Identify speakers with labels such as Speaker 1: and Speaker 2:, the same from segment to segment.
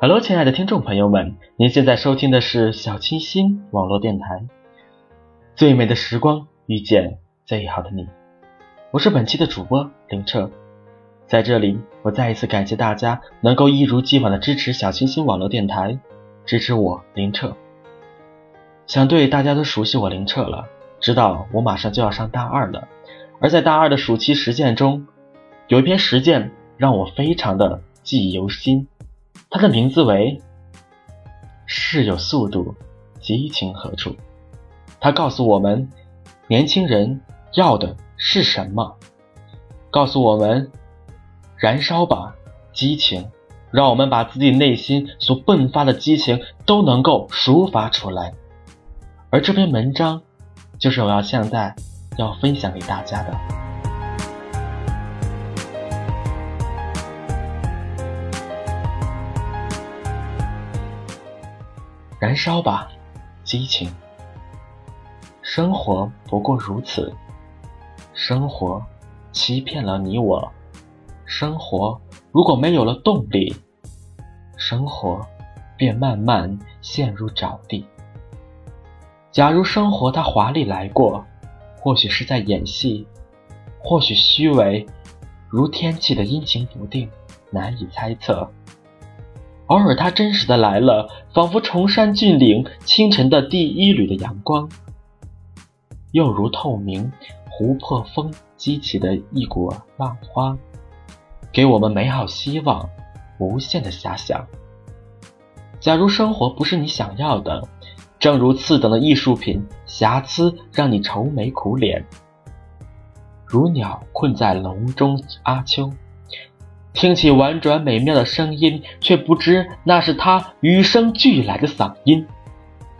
Speaker 1: Hello，亲爱的听众朋友们，您现在收听的是小清新网络电台。最美的时光，遇见最好的你。我是本期的主播林澈，在这里，我再一次感谢大家能够一如既往的支持小清新网络电台，支持我林澈。想对大家都熟悉我林澈了，知道我马上就要上大二了，而在大二的暑期实践中，有一篇实践让我非常的记忆犹新。它的名字为“事有速度，激情何处”。它告诉我们，年轻人要的是什么？告诉我们，燃烧吧，激情！让我们把自己内心所迸发的激情都能够抒发出来。而这篇文章，就是我要现在要分享给大家的。燃烧吧，激情！生活不过如此，生活欺骗了你我。生活如果没有了动力，生活便慢慢陷入沼地。假如生活它华丽来过，或许是在演戏，或许虚伪，如天气的阴晴不定，难以猜测。偶尔，它真实的来了，仿佛崇山峻岭清晨的第一缕的阳光，又如透明湖泊风激起的一股浪花，给我们美好希望，无限的遐想。假如生活不是你想要的，正如次等的艺术品，瑕疵让你愁眉苦脸，如鸟困在笼中，阿秋。听起婉转美妙的声音，却不知那是他与生俱来的嗓音。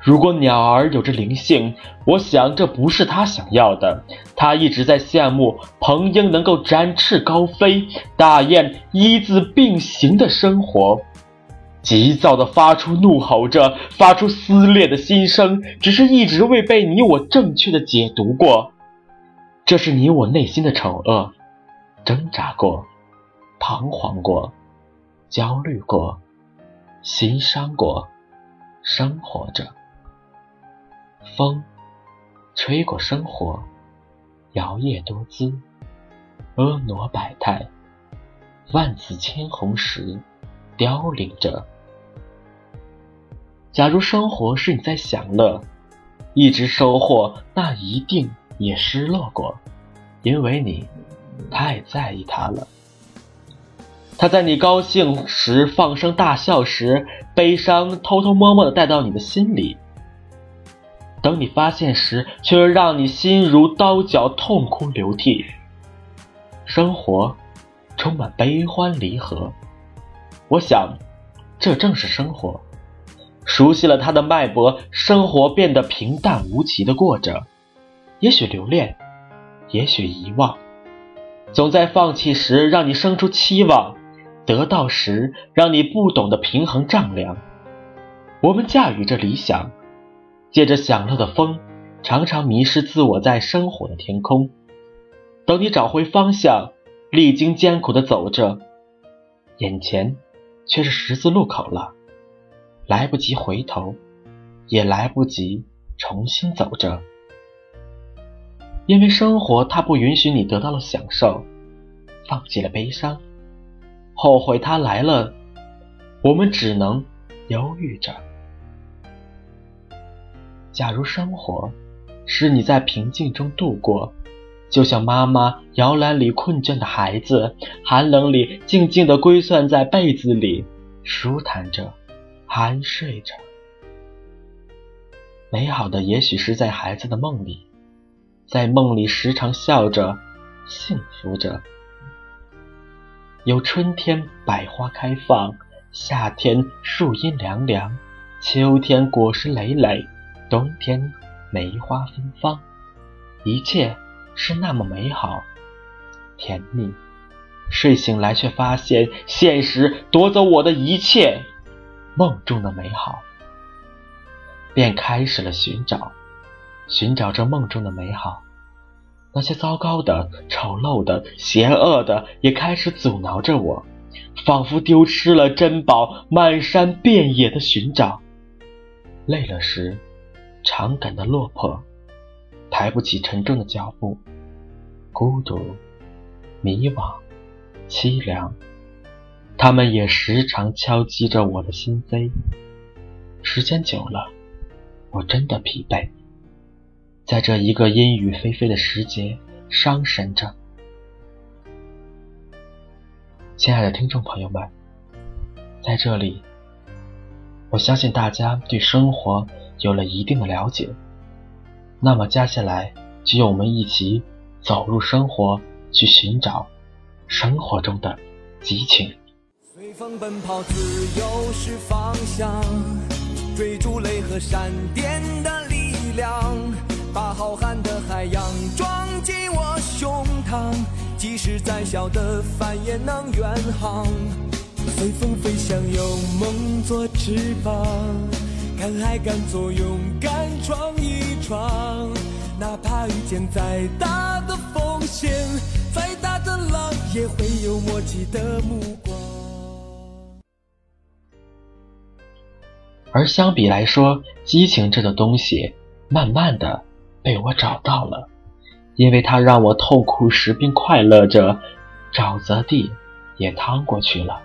Speaker 1: 如果鸟儿有着灵性，我想这不是他想要的。他一直在羡慕鹏鹰能够展翅高飞，大雁一字并行的生活，急躁的发出怒吼着，发出撕裂的心声，只是一直未被你我正确的解读过。这是你我内心的丑恶，挣扎过。彷徨过，焦虑过，心伤过，生活着。风吹过生活，摇曳多姿，婀娜百态，万紫千红时凋零着。假如生活是你在享乐，一直收获，那一定也失落过，因为你太在意它了。他在你高兴时放声大笑时，悲伤偷偷摸摸的带到你的心里。等你发现时，却又让你心如刀绞，痛哭流涕。生活充满悲欢离合，我想，这正是生活。熟悉了他的脉搏，生活变得平淡无奇的过着。也许留恋，也许遗忘，总在放弃时让你生出期望。得到时，让你不懂得平衡丈量。我们驾驭着理想，借着享乐的风，常常迷失自我在生活的天空。等你找回方向，历经艰苦的走着，眼前却是十字路口了。来不及回头，也来不及重新走着。因为生活它不允许你得到了享受，放弃了悲伤，后悔它来了，我们只能犹豫着。假如生活使你在平静中度过，就像妈妈摇篮里困倦的孩子，寒冷里静静地归算在被子里，舒坦着，酣睡着。美好的也许是在孩子的梦里。在梦里时常笑着，幸福着。有春天百花开放，夏天树荫凉凉，秋天果实累累，冬天梅花芬芳。一切是那么美好，甜蜜。睡醒来却发现现实夺走我的一切，梦中的美好，便开始了寻找。寻找着梦中的美好，那些糟糕的、丑陋的、邪恶的也开始阻挠着我，仿佛丢失了珍宝，漫山遍野的寻找。累了时，常感到落魄，抬不起沉重的脚步，孤独、迷惘、凄凉，他们也时常敲击着我的心扉。时间久了，我真的疲惫。在这一个阴雨霏霏的时节，伤神着。亲爱的听众朋友们，在这里，我相信大家对生活有了一定的了解。那么，接下来就让我们一起走入生活，去寻找生活中的激情。
Speaker 2: 随风奔跑，自由是方向，追逐雷和闪电的力量。把浩瀚的海洋装进我胸膛，即使再小的帆也能远航。随风飞翔，有梦做翅膀，敢爱敢做，勇敢闯一闯。哪怕遇见再大的风险，再大的浪，也会有默契的目光。
Speaker 1: 而相比来说，激情这个东西，慢慢的。被我找到了，因为它让我痛苦时并快乐着，沼泽地也趟过去了。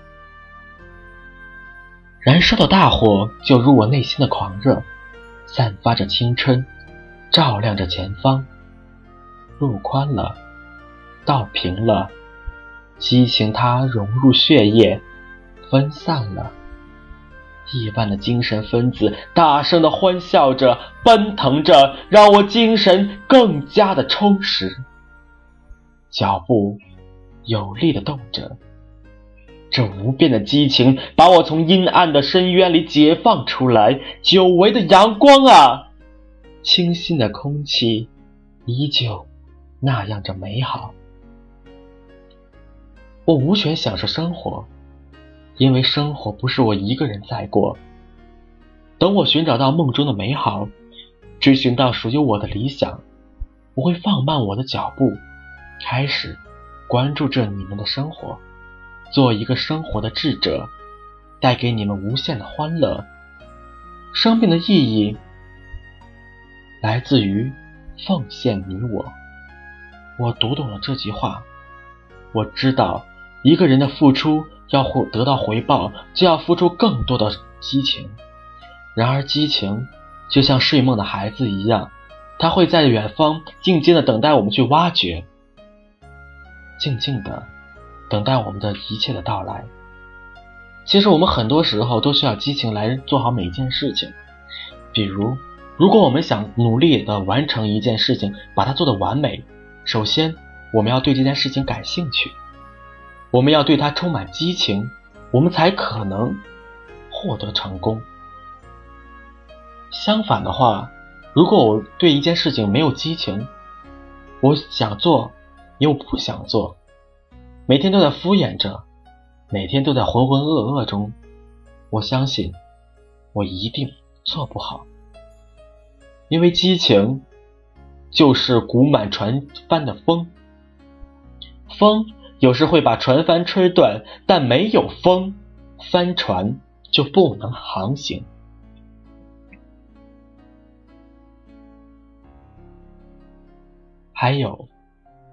Speaker 1: 燃烧的大火就如我内心的狂热，散发着青春，照亮着前方。路宽了，道平了，激情它融入血液，分散了。亿万的精神分子大声的欢笑着，奔腾着，让我精神更加的充实。脚步有力的动着，这无边的激情把我从阴暗的深渊里解放出来。久违的阳光啊，清新的空气，依旧那样着美好。我无权享受生活。因为生活不是我一个人在过。等我寻找到梦中的美好，追寻到属于我的理想，我会放慢我的脚步，开始关注着你们的生活，做一个生活的智者，带给你们无限的欢乐。生命的意义来自于奉献你我。我读懂了这句话，我知道一个人的付出。要获得到回报，就要付出更多的激情。然而，激情就像睡梦的孩子一样，他会在远方静静的等待我们去挖掘，静静的等待我们的一切的到来。其实，我们很多时候都需要激情来做好每一件事情。比如，如果我们想努力的完成一件事情，把它做得完美，首先我们要对这件事情感兴趣。我们要对它充满激情，我们才可能获得成功。相反的话，如果我对一件事情没有激情，我想做又不想做，每天都在敷衍着，每天都在浑浑噩噩中，我相信我一定做不好。因为激情就是鼓满船帆的风，风。有时会把船帆吹断，但没有风，帆船就不能航行。还有，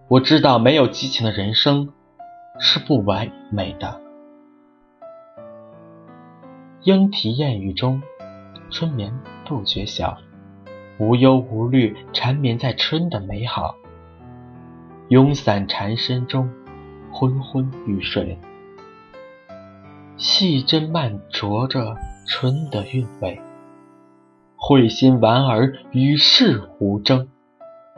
Speaker 1: 我知道没有激情的人生是不完美的。莺啼燕语中，春眠不觉晓，无忧无虑缠绵在春的美好。慵散缠身中，昏昏欲睡。细针慢琢着春的韵味，会心玩儿与世无争。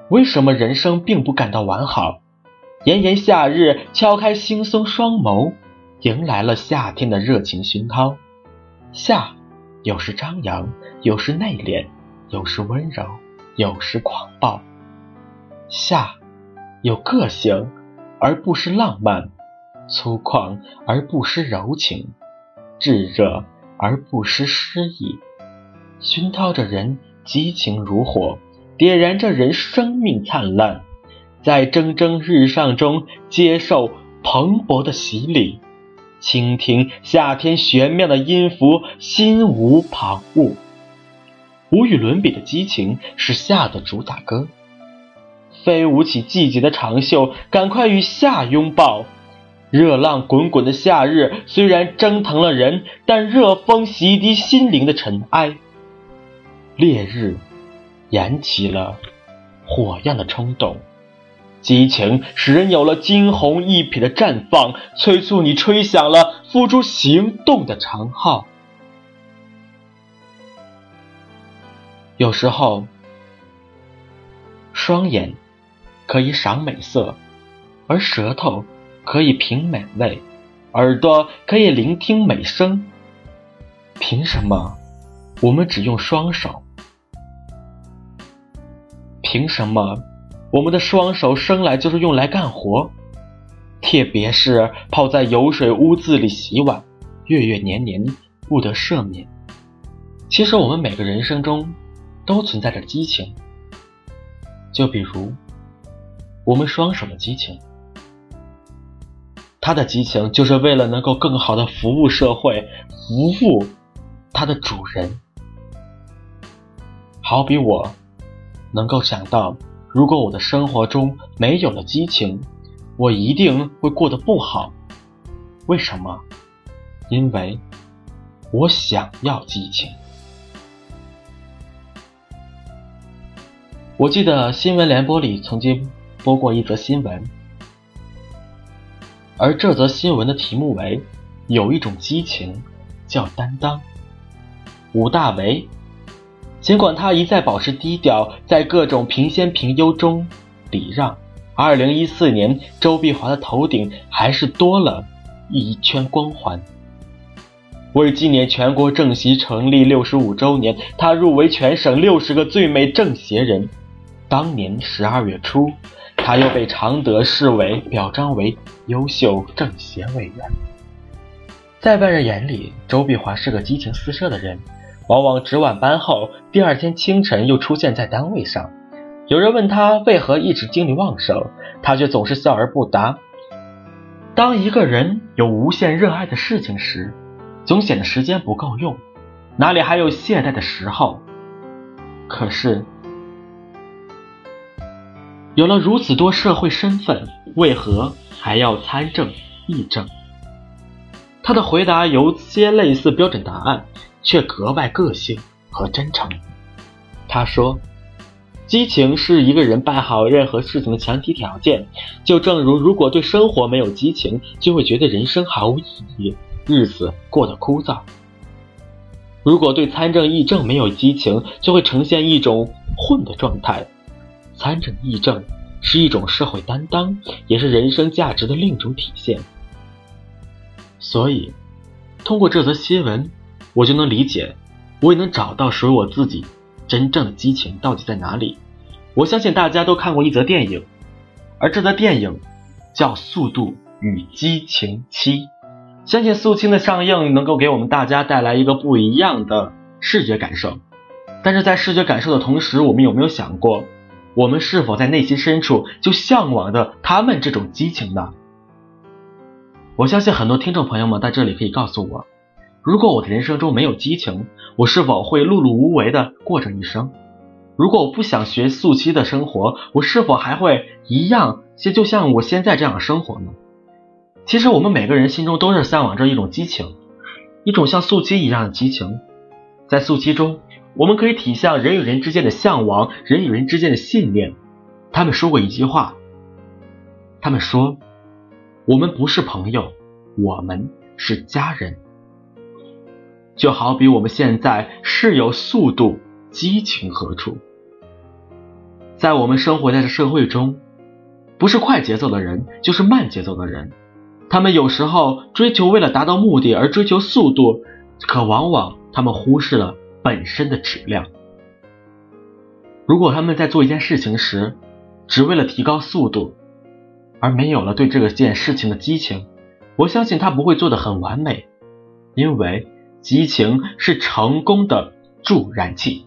Speaker 1: 为什么人生并不感到完好？炎炎夏日敲开惺忪双眸，迎来了夏天的热情熏陶。夏，有时张扬，有时内敛，有时温柔，有时狂暴。夏，有个性，而不失浪漫；粗犷，而不失柔情；炙热，而不失诗意。熏陶着人激情如火。点燃着人生命灿烂，在蒸蒸日上中接受蓬勃的洗礼，倾听夏天玄妙的音符，心无旁骛。无与伦比的激情是夏的主打歌，飞舞起季节的长袖，赶快与夏拥抱。热浪滚滚的夏日虽然蒸腾了人，但热风洗涤心灵的尘埃。烈日。燃起了火样的冲动，激情使人有了惊鸿一瞥的绽放，催促你吹响了付诸行动的长号。有时候，双眼可以赏美色，而舌头可以品美味，耳朵可以聆听美声。凭什么我们只用双手？凭什么我们的双手生来就是用来干活？特别是泡在油水污渍里洗碗，月月年年不得赦免。其实我们每个人生中都存在着激情，就比如我们双手的激情，他的激情就是为了能够更好的服务社会，服务他的主人。好比我。能够想到，如果我的生活中没有了激情，我一定会过得不好。为什么？因为我想要激情。我记得新闻联播里曾经播过一则新闻，而这则新闻的题目为“有一种激情叫担当”。武大为。尽管他一再保持低调，在各种评先评优中礼让，二零一四年周碧华的头顶还是多了一圈光环。为纪念全国政协成立六十五周年，他入围全省六十个最美政协人。当年十二月初，他又被常德市委表彰为优秀政协委员。在外人眼里，周碧华是个激情四射的人。往往值晚班后，第二天清晨又出现在单位上。有人问他为何一直精力旺盛，他却总是笑而不答。当一个人有无限热爱的事情时，总显得时间不够用，哪里还有懈怠的时候？可是，有了如此多社会身份，为何还要参政议政？他的回答有些类似标准答案。却格外个性和真诚。他说：“激情是一个人办好任何事情的前提条件。就正如，如果对生活没有激情，就会觉得人生毫无意义，日子过得枯燥；如果对参政议政没有激情，就会呈现一种混的状态。参政议政是一种社会担当，也是人生价值的另一种体现。所以，通过这则新闻。”我就能理解，我也能找到属于我自己真正的激情到底在哪里。我相信大家都看过一则电影，而这则电影叫《速度与激情七》。相信《速七》的上映能够给我们大家带来一个不一样的视觉感受。但是在视觉感受的同时，我们有没有想过，我们是否在内心深处就向往着他们这种激情呢？我相信很多听众朋友们在这里可以告诉我。如果我的人生中没有激情，我是否会碌碌无为的过着一生？如果我不想学速七的生活，我是否还会一样，就就像我现在这样生活呢？其实我们每个人心中都是向往着一种激情，一种像速七一样的激情。在速七中，我们可以体现人与人之间的向往，人与人之间的信念。他们说过一句话，他们说：“我们不是朋友，我们是家人。”就好比我们现在是有速度，激情何处？在我们生活在这社会中，不是快节奏的人，就是慢节奏的人。他们有时候追求为了达到目的而追求速度，可往往他们忽视了本身的质量。如果他们在做一件事情时，只为了提高速度，而没有了对这个件事情的激情，我相信他不会做得很完美，因为激情是成功的助燃器。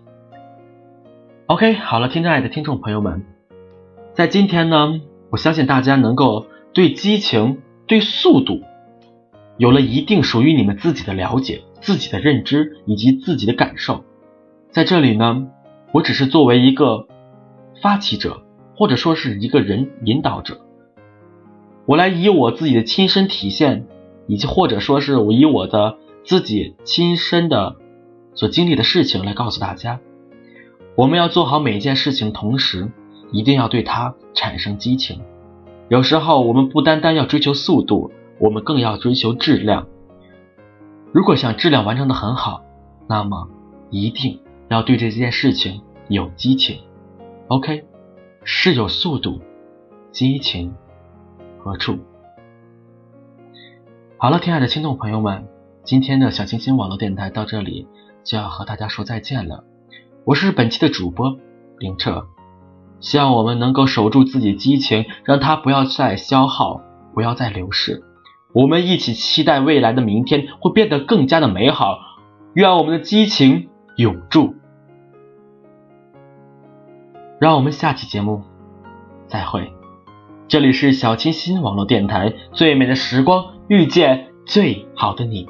Speaker 1: OK，好了，亲爱的听众朋友们，在今天呢，我相信大家能够对激情、对速度有了一定属于你们自己的了解、自己的认知以及自己的感受。在这里呢，我只是作为一个发起者，或者说是一个人引导者，我来以我自己的亲身体现，以及或者说是我以我的自己亲身的所经历的事情来告诉大家。我们要做好每一件事情，同时一定要对它产生激情。有时候我们不单单要追求速度，我们更要追求质量。如果想质量完成的很好，那么一定要对这件事情有激情。OK，是有速度，激情何处？好了，亲爱的听众朋友们，今天的小清新网络电台到这里就要和大家说再见了。我是本期的主播林澈，希望我们能够守住自己激情，让它不要再消耗，不要再流逝。我们一起期待未来的明天会变得更加的美好。愿我们的激情永驻。让我们下期节目再会。这里是小清新网络电台，最美的时光遇见最好的你。